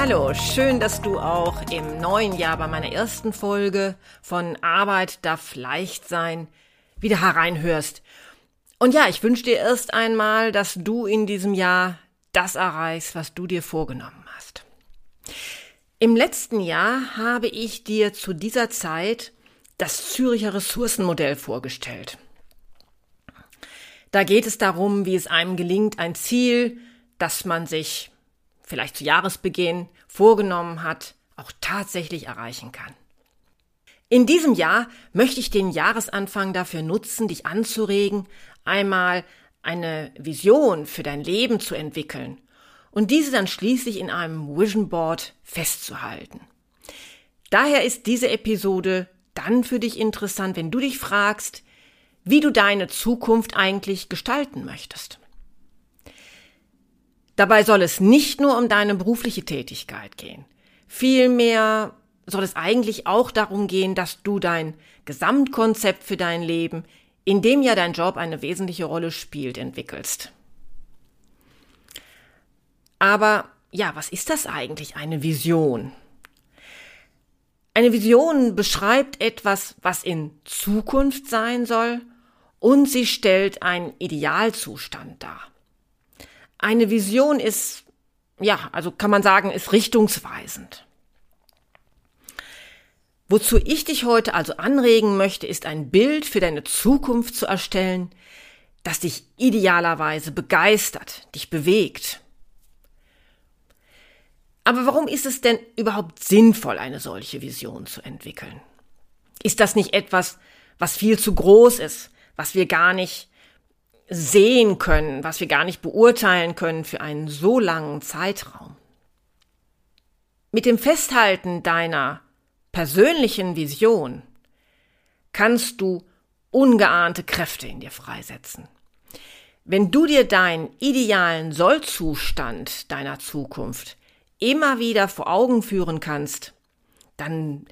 Hallo, schön, dass du auch im neuen Jahr bei meiner ersten Folge von Arbeit darf leicht sein wieder hereinhörst. Und ja, ich wünsche dir erst einmal, dass du in diesem Jahr das erreichst, was du dir vorgenommen hast. Im letzten Jahr habe ich dir zu dieser Zeit das Züricher Ressourcenmodell vorgestellt. Da geht es darum, wie es einem gelingt, ein Ziel, das man sich vielleicht zu Jahresbeginn vorgenommen hat, auch tatsächlich erreichen kann. In diesem Jahr möchte ich den Jahresanfang dafür nutzen, dich anzuregen, einmal eine Vision für dein Leben zu entwickeln und diese dann schließlich in einem Vision Board festzuhalten. Daher ist diese Episode dann für dich interessant, wenn du dich fragst, wie du deine Zukunft eigentlich gestalten möchtest. Dabei soll es nicht nur um deine berufliche Tätigkeit gehen. Vielmehr soll es eigentlich auch darum gehen, dass du dein Gesamtkonzept für dein Leben, in dem ja dein Job eine wesentliche Rolle spielt, entwickelst. Aber ja, was ist das eigentlich, eine Vision? Eine Vision beschreibt etwas, was in Zukunft sein soll und sie stellt einen Idealzustand dar. Eine Vision ist, ja, also kann man sagen, ist richtungsweisend. Wozu ich dich heute also anregen möchte, ist ein Bild für deine Zukunft zu erstellen, das dich idealerweise begeistert, dich bewegt. Aber warum ist es denn überhaupt sinnvoll, eine solche Vision zu entwickeln? Ist das nicht etwas, was viel zu groß ist, was wir gar nicht sehen können, was wir gar nicht beurteilen können für einen so langen Zeitraum. Mit dem Festhalten deiner persönlichen Vision kannst du ungeahnte Kräfte in dir freisetzen. Wenn du dir deinen idealen Sollzustand deiner Zukunft immer wieder vor Augen führen kannst, dann,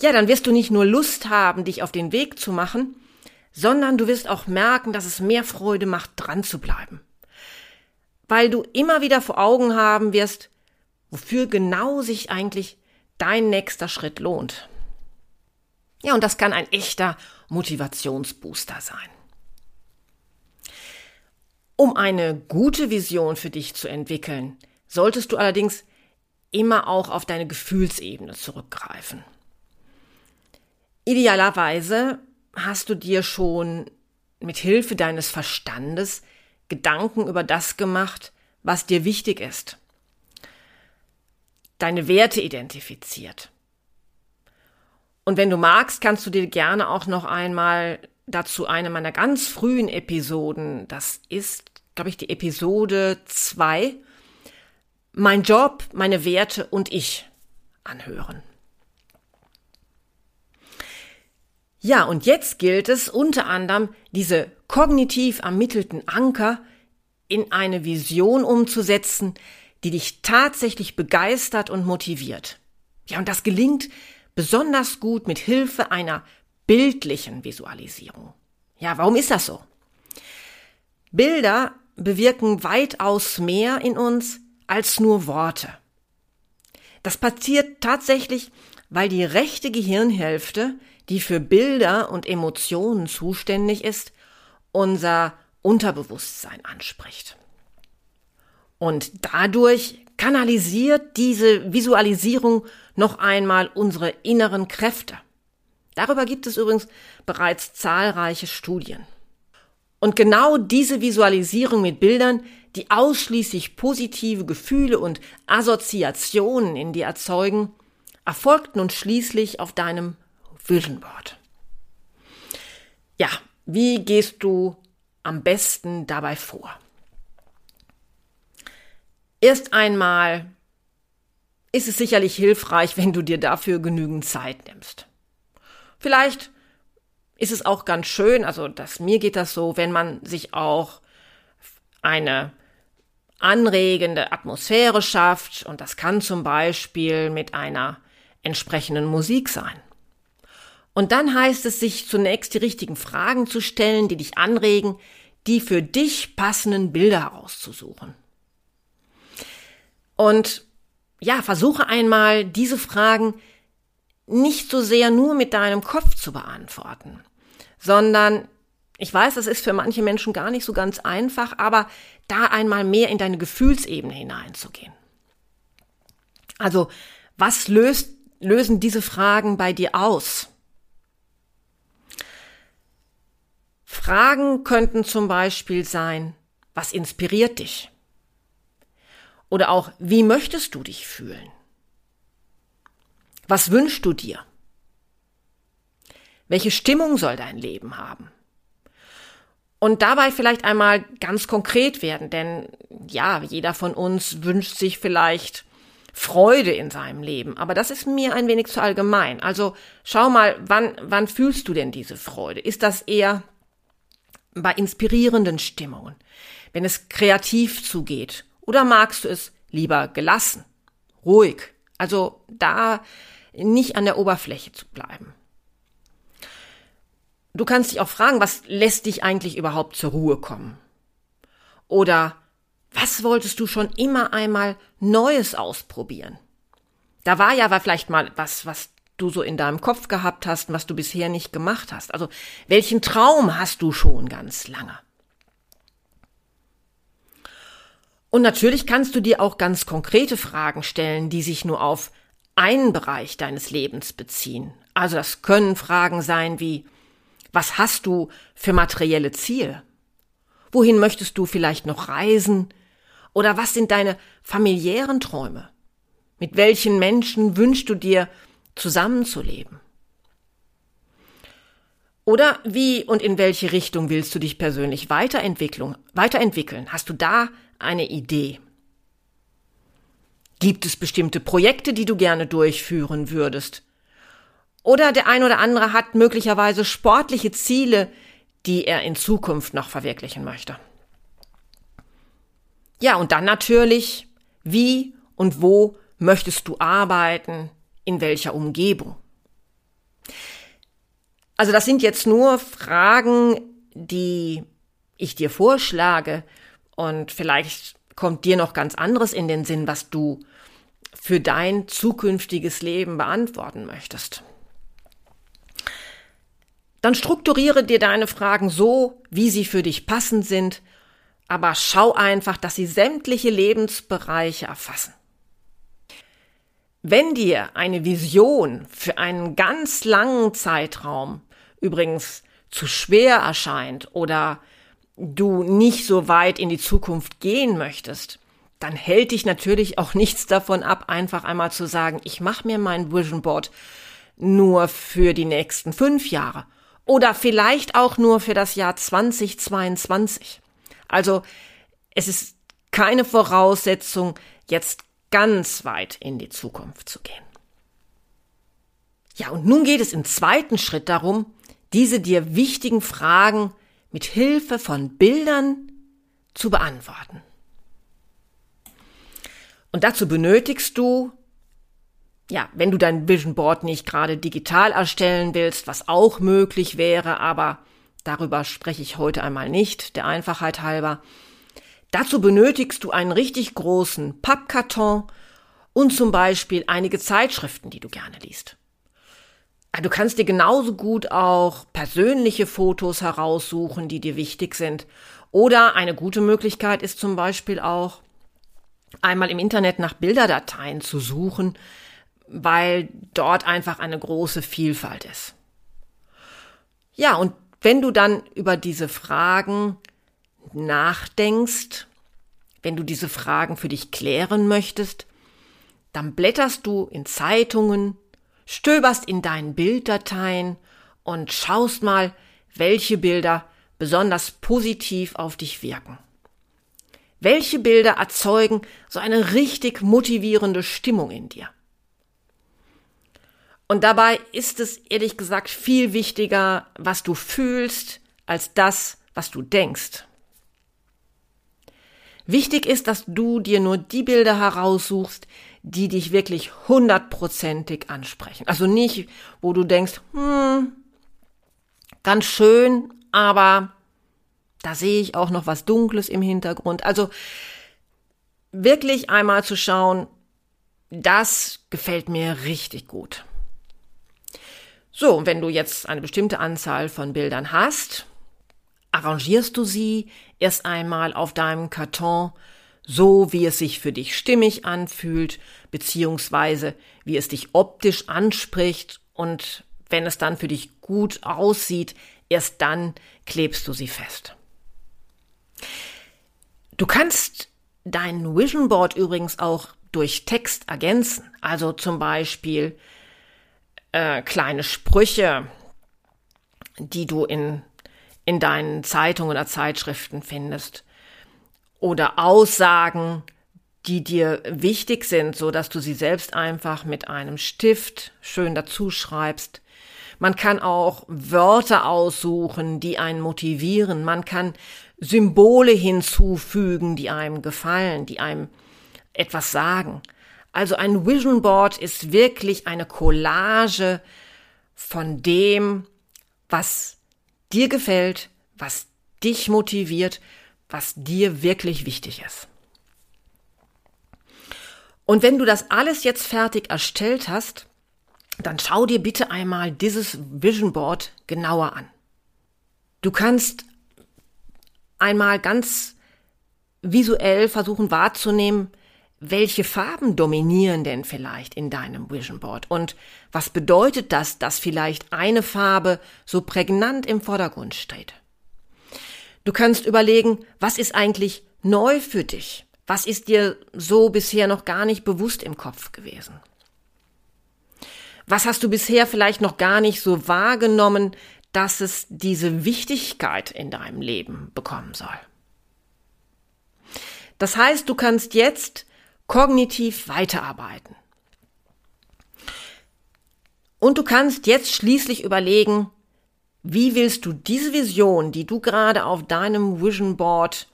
ja, dann wirst du nicht nur Lust haben, dich auf den Weg zu machen, sondern du wirst auch merken, dass es mehr Freude macht, dran zu bleiben. Weil du immer wieder vor Augen haben wirst, wofür genau sich eigentlich dein nächster Schritt lohnt. Ja, und das kann ein echter Motivationsbooster sein. Um eine gute Vision für dich zu entwickeln, solltest du allerdings immer auch auf deine Gefühlsebene zurückgreifen. Idealerweise hast du dir schon mit Hilfe deines Verstandes Gedanken über das gemacht, was dir wichtig ist. Deine Werte identifiziert. Und wenn du magst, kannst du dir gerne auch noch einmal dazu eine meiner ganz frühen Episoden, das ist, glaube ich, die Episode zwei, mein Job, meine Werte und ich anhören. Ja, und jetzt gilt es unter anderem, diese kognitiv ermittelten Anker in eine Vision umzusetzen, die dich tatsächlich begeistert und motiviert. Ja, und das gelingt besonders gut mit Hilfe einer bildlichen Visualisierung. Ja, warum ist das so? Bilder bewirken weitaus mehr in uns als nur Worte. Das passiert tatsächlich, weil die rechte Gehirnhälfte die für Bilder und Emotionen zuständig ist, unser Unterbewusstsein anspricht. Und dadurch kanalisiert diese Visualisierung noch einmal unsere inneren Kräfte. Darüber gibt es übrigens bereits zahlreiche Studien. Und genau diese Visualisierung mit Bildern, die ausschließlich positive Gefühle und Assoziationen in dir erzeugen, erfolgt nun schließlich auf deinem Vision Board. Ja, Wie gehst du am besten dabei vor? Erst einmal ist es sicherlich hilfreich, wenn du dir dafür genügend Zeit nimmst. Vielleicht ist es auch ganz schön, also dass mir geht das so, wenn man sich auch eine anregende Atmosphäre schafft und das kann zum Beispiel mit einer entsprechenden Musik sein. Und dann heißt es, sich zunächst die richtigen Fragen zu stellen, die dich anregen, die für dich passenden Bilder herauszusuchen. Und ja, versuche einmal diese Fragen nicht so sehr nur mit deinem Kopf zu beantworten, sondern ich weiß, das ist für manche Menschen gar nicht so ganz einfach, aber da einmal mehr in deine Gefühlsebene hineinzugehen. Also, was löst, lösen diese Fragen bei dir aus? Fragen könnten zum Beispiel sein, was inspiriert dich? Oder auch, wie möchtest du dich fühlen? Was wünschst du dir? Welche Stimmung soll dein Leben haben? Und dabei vielleicht einmal ganz konkret werden, denn ja, jeder von uns wünscht sich vielleicht Freude in seinem Leben, aber das ist mir ein wenig zu allgemein. Also schau mal, wann, wann fühlst du denn diese Freude? Ist das eher bei inspirierenden Stimmungen, wenn es kreativ zugeht? Oder magst du es lieber gelassen, ruhig? Also da nicht an der Oberfläche zu bleiben. Du kannst dich auch fragen, was lässt dich eigentlich überhaupt zur Ruhe kommen? Oder was wolltest du schon immer einmal Neues ausprobieren? Da war ja vielleicht mal was, was du so in deinem Kopf gehabt hast, was du bisher nicht gemacht hast. Also welchen Traum hast du schon ganz lange? Und natürlich kannst du dir auch ganz konkrete Fragen stellen, die sich nur auf einen Bereich deines Lebens beziehen. Also das können Fragen sein wie, was hast du für materielle Ziele? Wohin möchtest du vielleicht noch reisen? Oder was sind deine familiären Träume? Mit welchen Menschen wünschst du dir zusammenzuleben? Oder wie und in welche Richtung willst du dich persönlich weiterentwickeln? Hast du da eine Idee? Gibt es bestimmte Projekte, die du gerne durchführen würdest? Oder der ein oder andere hat möglicherweise sportliche Ziele, die er in Zukunft noch verwirklichen möchte. Ja, und dann natürlich, wie und wo möchtest du arbeiten, in welcher Umgebung? Also das sind jetzt nur Fragen, die ich dir vorschlage und vielleicht kommt dir noch ganz anderes in den Sinn, was du für dein zukünftiges Leben beantworten möchtest. Dann strukturiere dir deine Fragen so, wie sie für dich passend sind, aber schau einfach, dass sie sämtliche Lebensbereiche erfassen. Wenn dir eine Vision für einen ganz langen Zeitraum übrigens zu schwer erscheint oder du nicht so weit in die Zukunft gehen möchtest, dann hält dich natürlich auch nichts davon ab, einfach einmal zu sagen, ich mache mir mein Vision Board nur für die nächsten fünf Jahre oder vielleicht auch nur für das Jahr 2022. Also es ist keine Voraussetzung, jetzt ganz weit in die Zukunft zu gehen. Ja, und nun geht es im zweiten Schritt darum, diese dir wichtigen Fragen mit Hilfe von Bildern zu beantworten. Und dazu benötigst du, ja, wenn du dein Vision Board nicht gerade digital erstellen willst, was auch möglich wäre, aber darüber spreche ich heute einmal nicht, der Einfachheit halber. Dazu benötigst du einen richtig großen Pappkarton und zum Beispiel einige Zeitschriften, die du gerne liest. Du kannst dir genauso gut auch persönliche Fotos heraussuchen, die dir wichtig sind. Oder eine gute Möglichkeit ist zum Beispiel auch, einmal im Internet nach Bilderdateien zu suchen, weil dort einfach eine große Vielfalt ist. Ja, und wenn du dann über diese Fragen nachdenkst, wenn du diese Fragen für dich klären möchtest, dann blätterst du in Zeitungen, stöberst in deinen Bilddateien und schaust mal, welche Bilder besonders positiv auf dich wirken. Welche Bilder erzeugen so eine richtig motivierende Stimmung in dir? Und dabei ist es ehrlich gesagt viel wichtiger, was du fühlst, als das, was du denkst. Wichtig ist, dass du dir nur die Bilder heraussuchst, die dich wirklich hundertprozentig ansprechen. Also nicht, wo du denkst, hm, ganz schön, aber da sehe ich auch noch was Dunkles im Hintergrund. Also wirklich einmal zu schauen, das gefällt mir richtig gut. So, wenn du jetzt eine bestimmte Anzahl von Bildern hast, arrangierst du sie erst einmal auf deinem Karton so, wie es sich für dich stimmig anfühlt, beziehungsweise wie es dich optisch anspricht und wenn es dann für dich gut aussieht, erst dann klebst du sie fest. Du kannst dein Vision Board übrigens auch durch Text ergänzen, also zum Beispiel äh, kleine Sprüche, die du in, in deinen Zeitungen oder Zeitschriften findest. Oder Aussagen, die dir wichtig sind, so dass du sie selbst einfach mit einem Stift schön dazu schreibst. Man kann auch Wörter aussuchen, die einen motivieren. Man kann Symbole hinzufügen, die einem gefallen, die einem etwas sagen. Also ein Vision Board ist wirklich eine Collage von dem, was dir gefällt, was dich motiviert, was dir wirklich wichtig ist. Und wenn du das alles jetzt fertig erstellt hast, dann schau dir bitte einmal dieses Vision Board genauer an. Du kannst einmal ganz visuell versuchen wahrzunehmen, welche Farben dominieren denn vielleicht in deinem Vision Board? Und was bedeutet das, dass vielleicht eine Farbe so prägnant im Vordergrund steht? Du kannst überlegen, was ist eigentlich neu für dich? Was ist dir so bisher noch gar nicht bewusst im Kopf gewesen? Was hast du bisher vielleicht noch gar nicht so wahrgenommen, dass es diese Wichtigkeit in deinem Leben bekommen soll? Das heißt, du kannst jetzt kognitiv weiterarbeiten. Und du kannst jetzt schließlich überlegen, wie willst du diese Vision, die du gerade auf deinem Vision Board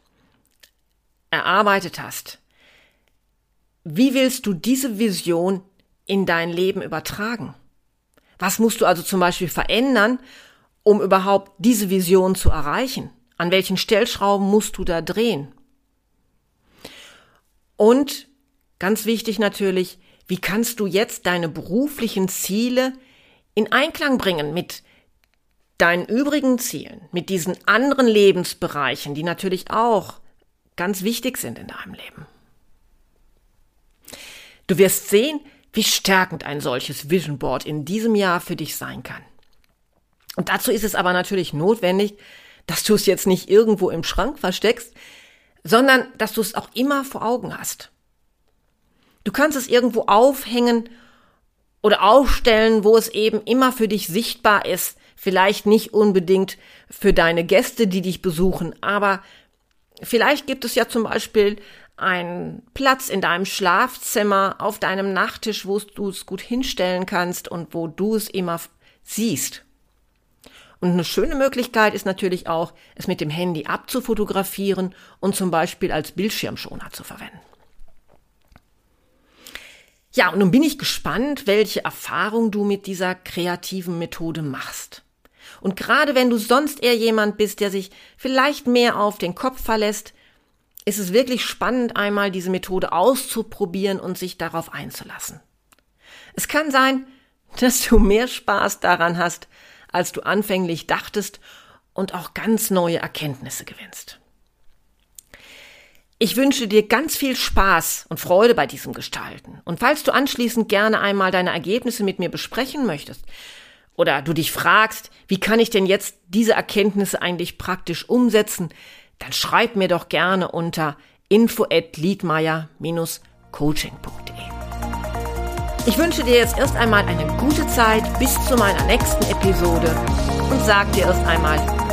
erarbeitet hast, wie willst du diese Vision in dein Leben übertragen? Was musst du also zum Beispiel verändern, um überhaupt diese Vision zu erreichen? An welchen Stellschrauben musst du da drehen? Und Ganz wichtig natürlich, wie kannst du jetzt deine beruflichen Ziele in Einklang bringen mit deinen übrigen Zielen, mit diesen anderen Lebensbereichen, die natürlich auch ganz wichtig sind in deinem Leben. Du wirst sehen, wie stärkend ein solches Vision Board in diesem Jahr für dich sein kann. Und dazu ist es aber natürlich notwendig, dass du es jetzt nicht irgendwo im Schrank versteckst, sondern dass du es auch immer vor Augen hast. Du kannst es irgendwo aufhängen oder aufstellen, wo es eben immer für dich sichtbar ist. Vielleicht nicht unbedingt für deine Gäste, die dich besuchen, aber vielleicht gibt es ja zum Beispiel einen Platz in deinem Schlafzimmer auf deinem Nachttisch, wo du es gut hinstellen kannst und wo du es immer siehst. Und eine schöne Möglichkeit ist natürlich auch, es mit dem Handy abzufotografieren und zum Beispiel als Bildschirmschoner zu verwenden. Ja, und nun bin ich gespannt, welche Erfahrung du mit dieser kreativen Methode machst. Und gerade wenn du sonst eher jemand bist, der sich vielleicht mehr auf den Kopf verlässt, ist es wirklich spannend, einmal diese Methode auszuprobieren und sich darauf einzulassen. Es kann sein, dass du mehr Spaß daran hast, als du anfänglich dachtest und auch ganz neue Erkenntnisse gewinnst. Ich wünsche dir ganz viel Spaß und Freude bei diesem Gestalten. Und falls du anschließend gerne einmal deine Ergebnisse mit mir besprechen möchtest oder du dich fragst, wie kann ich denn jetzt diese Erkenntnisse eigentlich praktisch umsetzen, dann schreib mir doch gerne unter info at liedmeier-coaching.de. Ich wünsche dir jetzt erst einmal eine gute Zeit bis zu meiner nächsten Episode und sag dir erst einmal